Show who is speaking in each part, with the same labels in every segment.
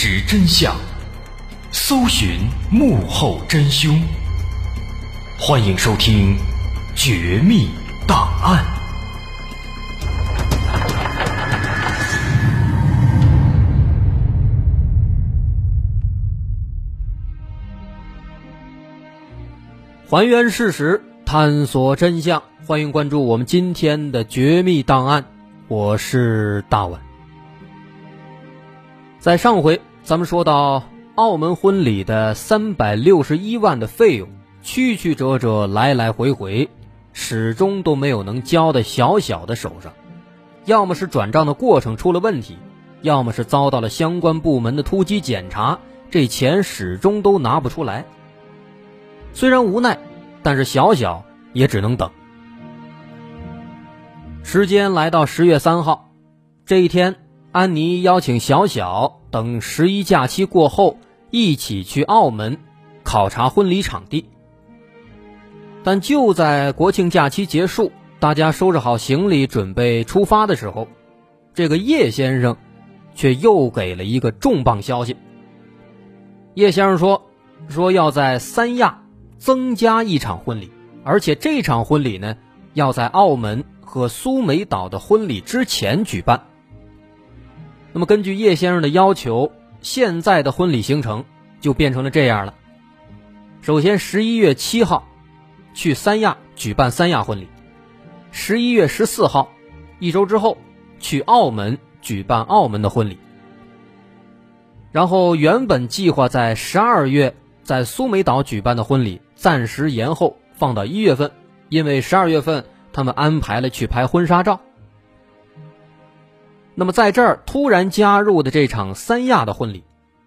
Speaker 1: 实真相，搜寻幕后真凶。欢迎收听《绝密档案》，
Speaker 2: 还原事实，探索真相。欢迎关注我们今天的《绝密档案》，我是大碗。在上回，咱们说到澳门婚礼的三百六十一万的费用，曲曲折折，来来回回，始终都没有能交到小小的手上。要么是转账的过程出了问题，要么是遭到了相关部门的突击检查，这钱始终都拿不出来。虽然无奈，但是小小也只能等。时间来到十月三号，这一天。安妮邀请小小等十一假期过后一起去澳门考察婚礼场地，但就在国庆假期结束，大家收拾好行李准备出发的时候，这个叶先生却又给了一个重磅消息。叶先生说：“说要在三亚增加一场婚礼，而且这场婚礼呢，要在澳门和苏梅岛的婚礼之前举办。”那么，根据叶先生的要求，现在的婚礼行程就变成了这样了。首先，十一月七号去三亚举办三亚婚礼；十一月十四号，一周之后去澳门举办澳门的婚礼。然后，原本计划在十二月在苏梅岛举办的婚礼暂时延后，放到一月份，因为十二月份他们安排了去拍婚纱照。那么，在这儿突然加入的这场三亚的婚礼，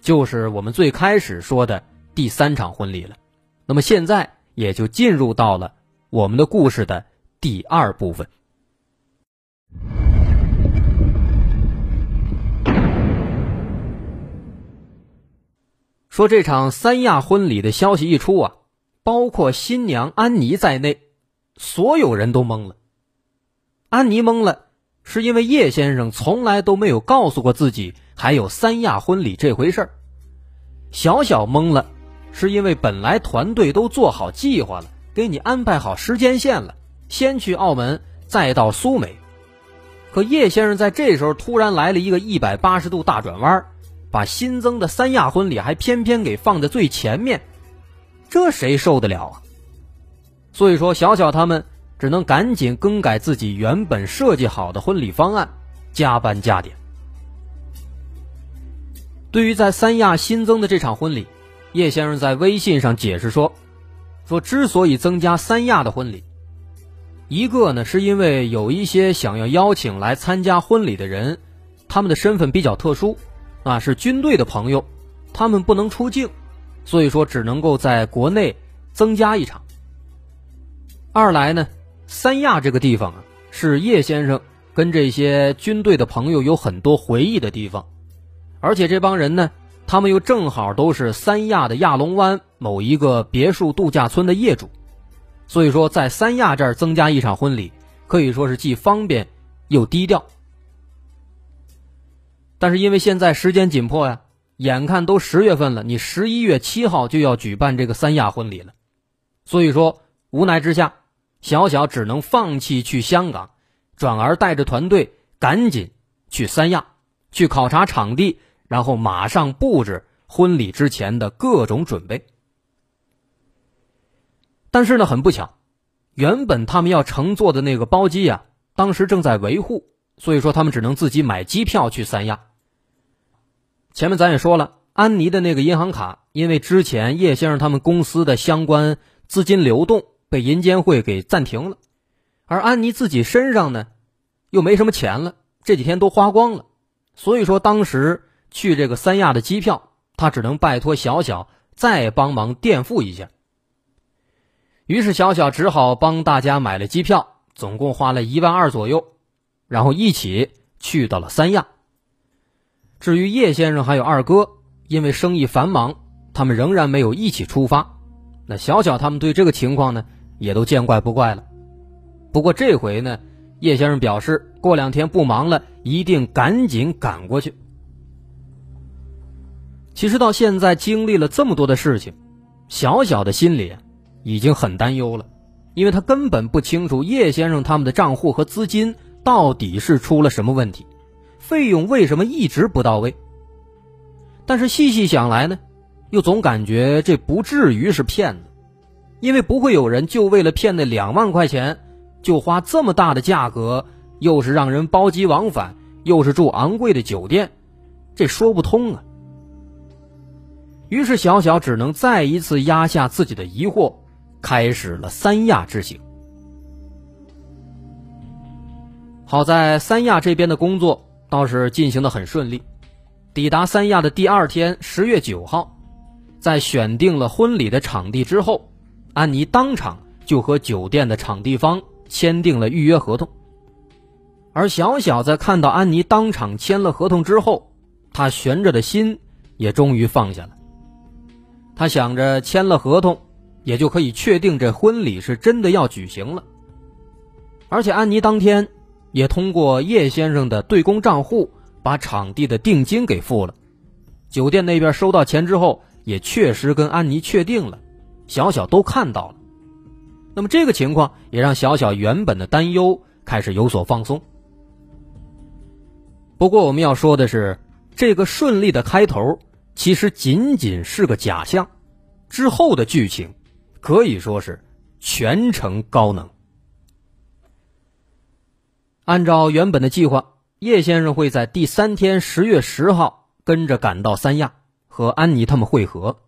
Speaker 2: 就是我们最开始说的第三场婚礼了。那么现在也就进入到了我们的故事的第二部分。说这场三亚婚礼的消息一出啊，包括新娘安妮在内，所有人都懵了。安妮懵了。是因为叶先生从来都没有告诉过自己还有三亚婚礼这回事儿，小小懵了，是因为本来团队都做好计划了，给你安排好时间线了，先去澳门，再到苏梅，可叶先生在这时候突然来了一个一百八十度大转弯，把新增的三亚婚礼还偏偏给放在最前面，这谁受得了啊？所以说，小小他们。只能赶紧更改自己原本设计好的婚礼方案，加班加点。对于在三亚新增的这场婚礼，叶先生在微信上解释说：“说之所以增加三亚的婚礼，一个呢是因为有一些想要邀请来参加婚礼的人，他们的身份比较特殊，啊是军队的朋友，他们不能出境，所以说只能够在国内增加一场。二来呢。”三亚这个地方啊，是叶先生跟这些军队的朋友有很多回忆的地方，而且这帮人呢，他们又正好都是三亚的亚龙湾某一个别墅度假村的业主，所以说在三亚这儿增加一场婚礼，可以说是既方便又低调。但是因为现在时间紧迫呀，眼看都十月份了，你十一月七号就要举办这个三亚婚礼了，所以说无奈之下。小小只能放弃去香港，转而带着团队赶紧去三亚，去考察场地，然后马上布置婚礼之前的各种准备。但是呢，很不巧，原本他们要乘坐的那个包机呀，当时正在维护，所以说他们只能自己买机票去三亚。前面咱也说了，安妮的那个银行卡，因为之前叶先生他们公司的相关资金流动。被银监会给暂停了，而安妮自己身上呢，又没什么钱了，这几天都花光了，所以说当时去这个三亚的机票，他只能拜托小小再帮忙垫付一下。于是小小只好帮大家买了机票，总共花了一万二左右，然后一起去到了三亚。至于叶先生还有二哥，因为生意繁忙，他们仍然没有一起出发。那小小他们对这个情况呢？也都见怪不怪了，不过这回呢，叶先生表示过两天不忙了，一定赶紧赶过去。其实到现在经历了这么多的事情，小小的心里已经很担忧了，因为他根本不清楚叶先生他们的账户和资金到底是出了什么问题，费用为什么一直不到位。但是细细想来呢，又总感觉这不至于是骗子，因为不会有人就为了骗那两万块钱，就花这么大的价格，又是让人包机往返，又是住昂贵的酒店，这说不通啊。于是，小小只能再一次压下自己的疑惑，开始了三亚之行。好在三亚这边的工作倒是进行的很顺利。抵达三亚的第二天，十月九号，在选定了婚礼的场地之后，安妮当场就和酒店的场地方签订了预约合同。而小小在看到安妮当场签了合同之后，他悬着的心也终于放下了。他想着签了合同，也就可以确定这婚礼是真的要举行了。而且安妮当天也通过叶先生的对公账户把场地的定金给付了。酒店那边收到钱之后，也确实跟安妮确定了，小小都看到了。那么这个情况也让小小原本的担忧开始有所放松。不过我们要说的是，这个顺利的开头。其实仅仅是个假象，之后的剧情可以说是全程高能。按照原本的计划，叶先生会在第三天十月十号跟着赶到三亚和安妮他们会合，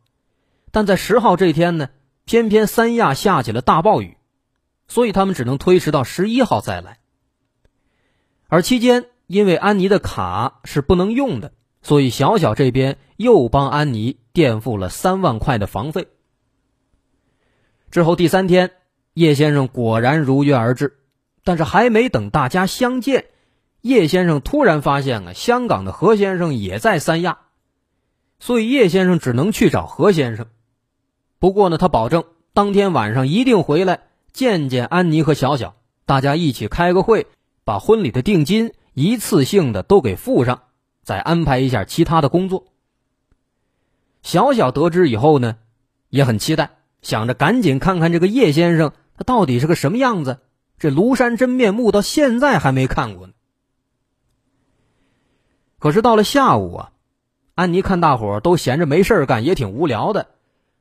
Speaker 2: 但在十号这天呢，偏偏三亚下起了大暴雨，所以他们只能推迟到十一号再来。而期间，因为安妮的卡是不能用的。所以，小小这边又帮安妮垫付了三万块的房费。之后第三天，叶先生果然如约而至，但是还没等大家相见，叶先生突然发现啊，香港的何先生也在三亚，所以叶先生只能去找何先生。不过呢，他保证当天晚上一定回来见见安妮和小小，大家一起开个会，把婚礼的定金一次性的都给付上。再安排一下其他的工作。小小得知以后呢，也很期待，想着赶紧看看这个叶先生他到底是个什么样子。这庐山真面目到现在还没看过呢。可是到了下午啊，安妮看大伙都闲着没事干，也挺无聊的，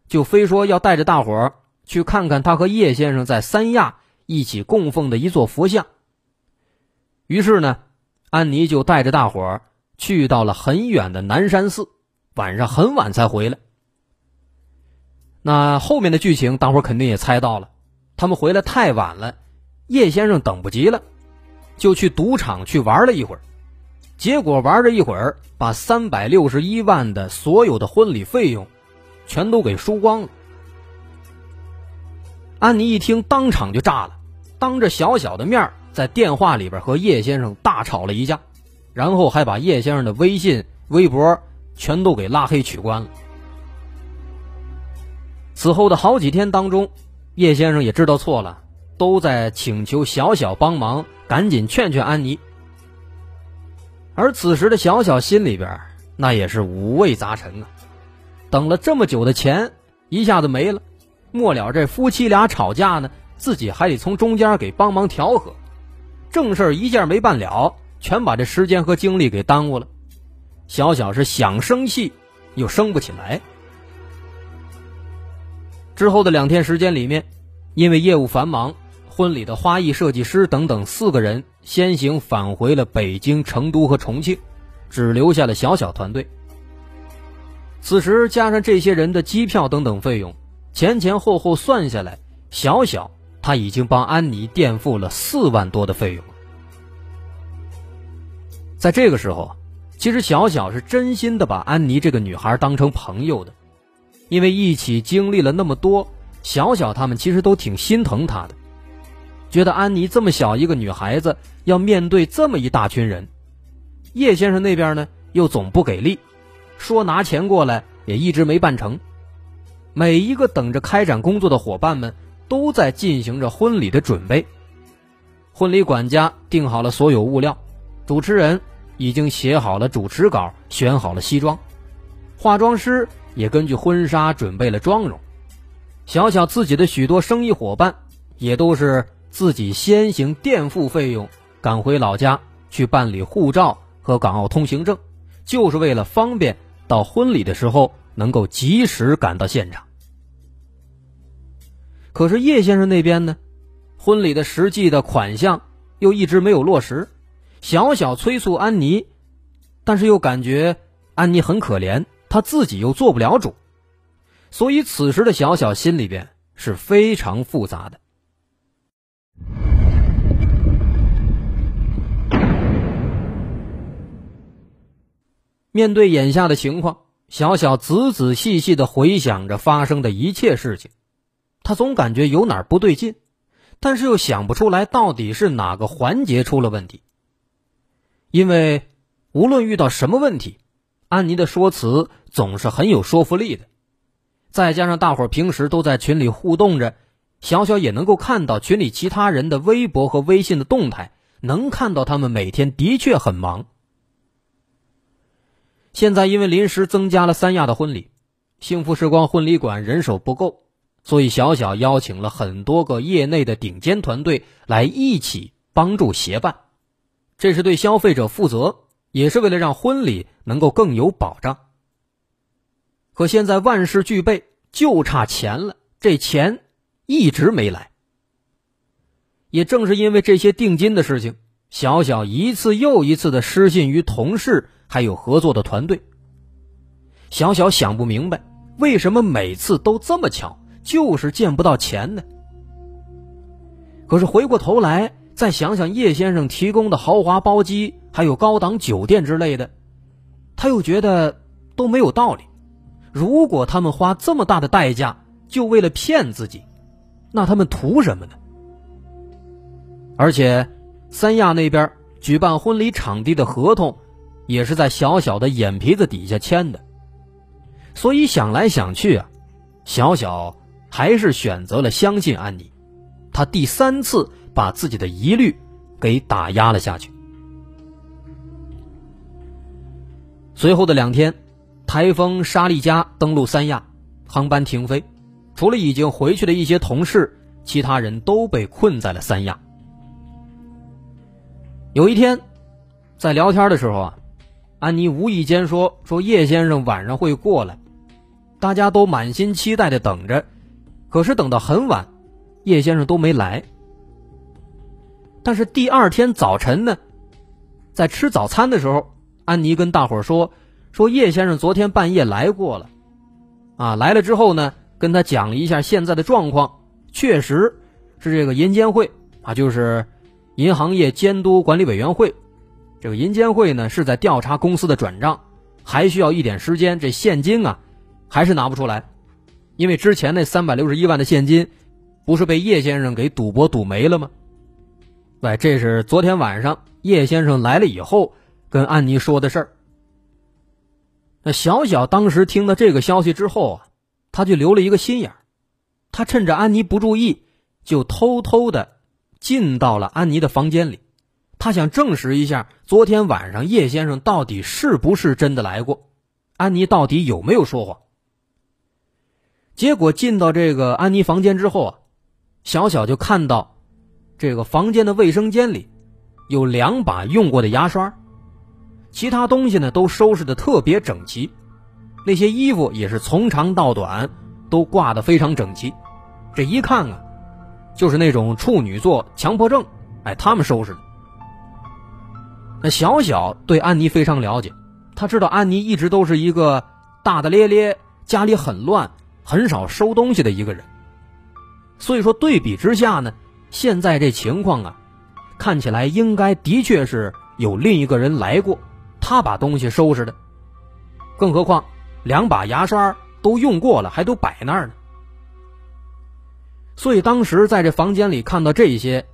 Speaker 2: 就非说要带着大伙儿去看看他和叶先生在三亚一起供奉的一座佛像。于是呢，安妮就带着大伙儿。去到了很远的南山寺，晚上很晚才回来。那后面的剧情，大伙儿肯定也猜到了。他们回来太晚了，叶先生等不及了，就去赌场去玩了一会儿。结果玩着一会儿，把三百六十一万的所有的婚礼费用，全都给输光了。安妮一听，当场就炸了，当着小小的面在电话里边和叶先生大吵了一架。然后还把叶先生的微信、微博全都给拉黑取关了。此后的好几天当中，叶先生也知道错了，都在请求小小帮忙，赶紧劝劝安妮。而此时的小小心里边那也是五味杂陈啊，等了这么久的钱一下子没了，末了这夫妻俩吵架呢，自己还得从中间给帮忙调和，正事一件没办了。全把这时间和精力给耽误了，小小是想生气，又生不起来。之后的两天时间里面，因为业务繁忙，婚礼的花艺设计师等等四个人先行返回了北京、成都和重庆，只留下了小小团队。此时加上这些人的机票等等费用，前前后后算下来，小小他已经帮安妮垫付了四万多的费用。在这个时候，其实小小是真心的把安妮这个女孩当成朋友的，因为一起经历了那么多，小小他们其实都挺心疼她的，觉得安妮这么小一个女孩子要面对这么一大群人，叶先生那边呢又总不给力，说拿钱过来也一直没办成，每一个等着开展工作的伙伴们都在进行着婚礼的准备，婚礼管家定好了所有物料。主持人已经写好了主持稿，选好了西装，化妆师也根据婚纱准备了妆容。小小自己的许多生意伙伴也都是自己先行垫付费用，赶回老家去办理护照和港澳通行证，就是为了方便到婚礼的时候能够及时赶到现场。可是叶先生那边呢，婚礼的实际的款项又一直没有落实，小小催促安妮，但是又感觉安妮很可怜，她自己又做不了主，所以此时的小小心里边是非常复杂的。面对眼下的情况，小小仔仔细细的回想着发生的一切事情。他总感觉有哪儿不对劲，但是又想不出来到底是哪个环节出了问题。因为无论遇到什么问题，安妮的说辞总是很有说服力的。再加上大伙平时都在群里互动着，小小也能够看到群里其他人的微博和微信的动态，能看到他们每天的确很忙。现在因为临时增加了三亚的婚礼，幸福时光婚礼馆人手不够。所以，小小邀请了很多个业内的顶尖团队来一起帮助协办，这是对消费者负责，也是为了让婚礼能够更有保障。可现在万事俱备，就差钱了，这钱一直没来。也正是因为这些定金的事情，小小一次又一次的失信于同事，还有合作的团队。小小想不明白，为什么每次都这么巧。就是见不到钱呢。可是回过头来再想想叶先生提供的豪华包机，还有高档酒店之类的，他又觉得都没有道理。如果他们花这么大的代价就为了骗自己，那他们图什么呢？而且，三亚那边举办婚礼场地的合同，也是在小小的眼皮子底下签的。所以想来想去啊，小小。还是选择了相信安妮，他第三次把自己的疑虑给打压了下去。随后的两天，台风沙利加登陆三亚，航班停飞，除了已经回去的一些同事，其他人都被困在了三亚。有一天，在聊天的时候啊，安妮无意间说：“说叶先生晚上会过来，大家都满心期待的等着。”可是等到很晚，叶先生都没来。但是第二天早晨呢，在吃早餐的时候，安妮跟大伙说：“说叶先生昨天半夜来过了，啊，来了之后呢，跟他讲了一下现在的状况，确实是这个银监会啊，就是银行业监督管理委员会，这个银监会呢是在调查公司的转账，还需要一点时间，这现金啊还是拿不出来。”因为之前那三百六十一万的现金，不是被叶先生给赌博赌没了吗？喂，这是昨天晚上叶先生来了以后跟安妮说的事儿。那小小当时听到这个消息之后啊，他就留了一个心眼儿，他趁着安妮不注意，就偷偷的进到了安妮的房间里，他想证实一下昨天晚上叶先生到底是不是真的来过，安妮到底有没有说谎。结果进到这个安妮房间之后啊，小小就看到，这个房间的卫生间里，有两把用过的牙刷，其他东西呢都收拾的特别整齐，那些衣服也是从长到短都挂的非常整齐，这一看啊，就是那种处女座强迫症，哎，他们收拾的。那小小对安妮非常了解，他知道安妮一直都是一个大大咧咧，家里很乱。很少收东西的一个人，所以说对比之下呢，现在这情况啊，看起来应该的确是有另一个人来过，他把东西收拾的。更何况两把牙刷都用过了，还都摆那儿呢。所以当时在这房间里看到这些，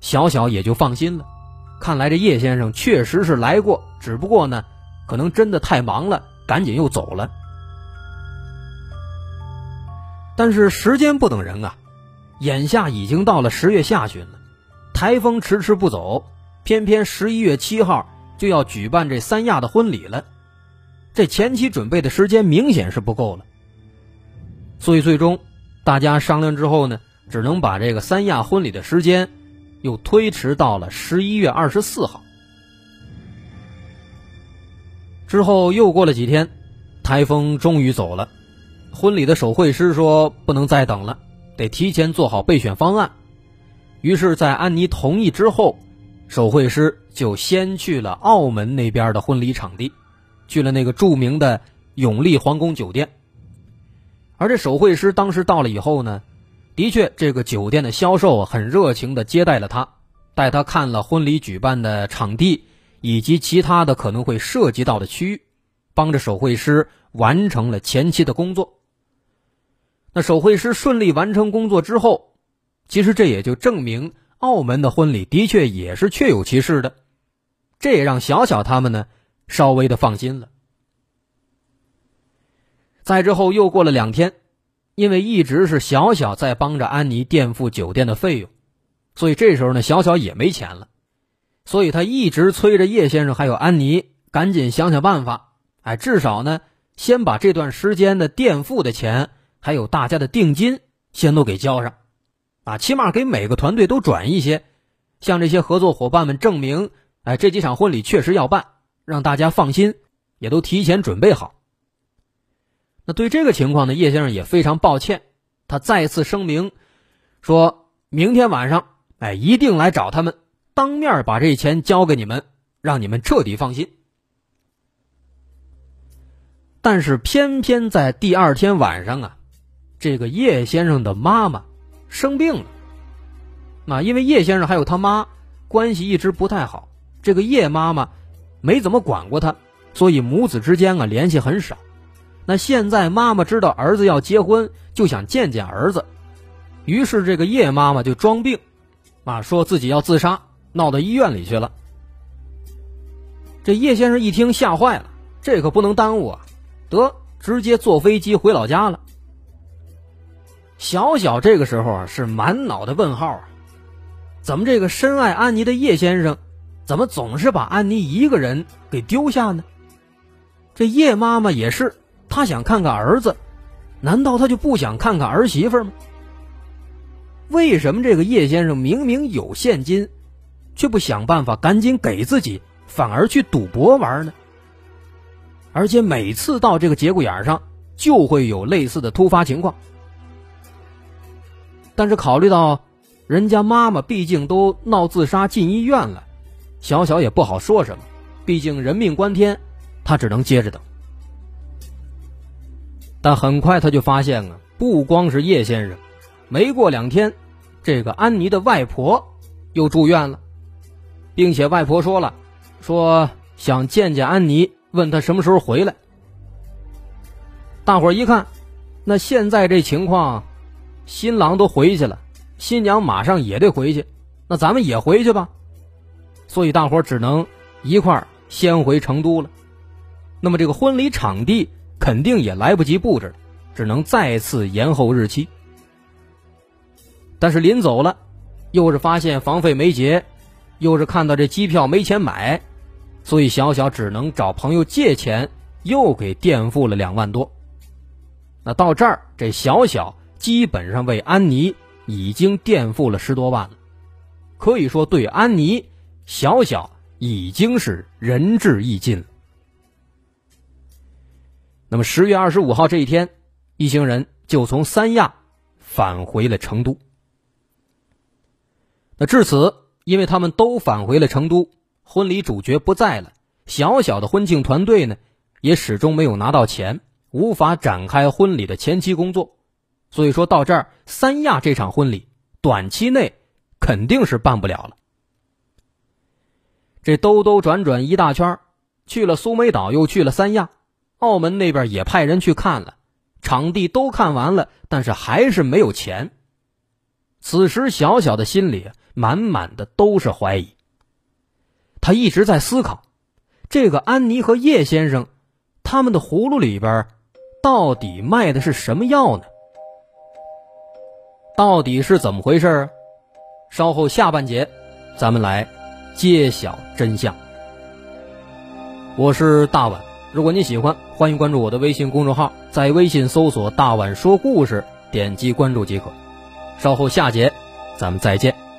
Speaker 2: 小小也就放心了。看来这叶先生确实是来过，只不过呢，可能真的太忙了，赶紧又走了。但是时间不等人啊，眼下已经到了十月下旬了，台风迟迟不走，偏偏十一月七号就要举办这三亚的婚礼了。这前期准备的时间明显是不够了。所以最终大家商量之后呢，只能把这个三亚婚礼的时间又推迟到了十一月二十四号。之后又过了几天，台风终于走了，婚礼的手绘师说不能再等了，得提前做好备选方案。于是，在安妮同意之后，手绘师就先去了澳门那边的婚礼场地，去了那个著名的永利皇宫酒店。而这手绘师当时到了以后呢，的确，这个酒店的销售很热情的接待了他，带他看了婚礼举办的场地以及其他的可能会涉及到的区域，帮着手绘师完成了前期的工作。那手绘师顺利完成工作之后。其实这也就证明澳门的婚礼的确也是确有其事的，这也让小小他们呢稍微的放心了。再之后又过了两天，因为一直是小小在帮着安妮垫付酒店的费用，所以这时候呢小小也没钱了，所以他一直催着叶先生还有安妮赶紧想想办法，哎，至少呢先把这段时间的垫付的钱还有大家的定金先都给交上。啊，起码给每个团队都转一些，向这些合作伙伴们证明，哎，这几场婚礼确实要办，让大家放心，也都提前准备好。对这个情况呢，叶先生也非常抱歉，他再次声明，说明天晚上，哎，一定来找他们，当面把这钱交给你们，让你们彻底放心。但是偏偏在第二天晚上啊，这个叶先生的妈妈。生病了，那因为叶先生还有他妈关系一直不太好，这个叶妈妈没怎么管过他，所以母子之间啊联系很少。那现在妈妈知道儿子要结婚，就想见见儿子，于是这个叶妈妈就装病，啊，说自己要自杀，闹到医院里去了。这叶先生一听吓坏了，这可不能耽误啊，得直接坐飞机回老家了。小小这个时候啊，是满脑的问号啊，怎么这个深爱安妮的叶先生，怎么总是把安妮一个人给丢下呢？这叶妈妈也是，他想看看儿子，难道他就不想看看儿媳妇吗？为什么这个叶先生明明有现金，却不想办法赶紧给自己，反而去赌博玩呢？而且每次到这个节骨眼上，就会有类似的突发情况。但是考虑到，人家妈妈毕竟都闹自杀进医院了，小小也不好说什么。毕竟人命关天，他只能接着等。但很快他就发现啊，不光是叶先生，没过两天，这个安妮的外婆又住院了，并且外婆说了，说想见见安妮，问她什么时候回来。大伙一看，那现在这情况。新郎都回去了，新娘马上也得回去，那咱们也回去吧。所以大伙只能一块儿先回成都了。那么这个婚礼场地肯定也来不及布置，只能再次延后日期。但是临走了，又是发现房费没结，又是看到这机票没钱买，所以小小只能找朋友借钱，又给垫付了两万多。那到这儿，这小小。基本上为安妮已经垫付了十多万了，可以说对安妮小小已经是仁至义尽了。那么十月二十五号这一天，一行人就从三亚返回了成都。那至此，因为他们都返回了成都，婚礼主角不在了，小小的婚庆团队呢也始终没有拿到钱，无法展开婚礼的前期工作。所以说到这儿，三亚这场婚礼短期内肯定是办不了了。这兜兜转转一大圈，去了苏梅岛，又去了三亚，澳门那边也派人去看了，场地都看完了，但是还是没有钱。此时，小小的心里满满的都是怀疑。他一直在思考，这个安妮和叶先生，他们的葫芦里边到底卖的是什么药呢？到底是怎么回事啊稍后下半节，咱们来揭晓真相。我是大碗，如果您喜欢，欢迎关注我的微信公众号，在微信搜索“大碗说故事”，点击关注即可。稍后下节，咱们再见。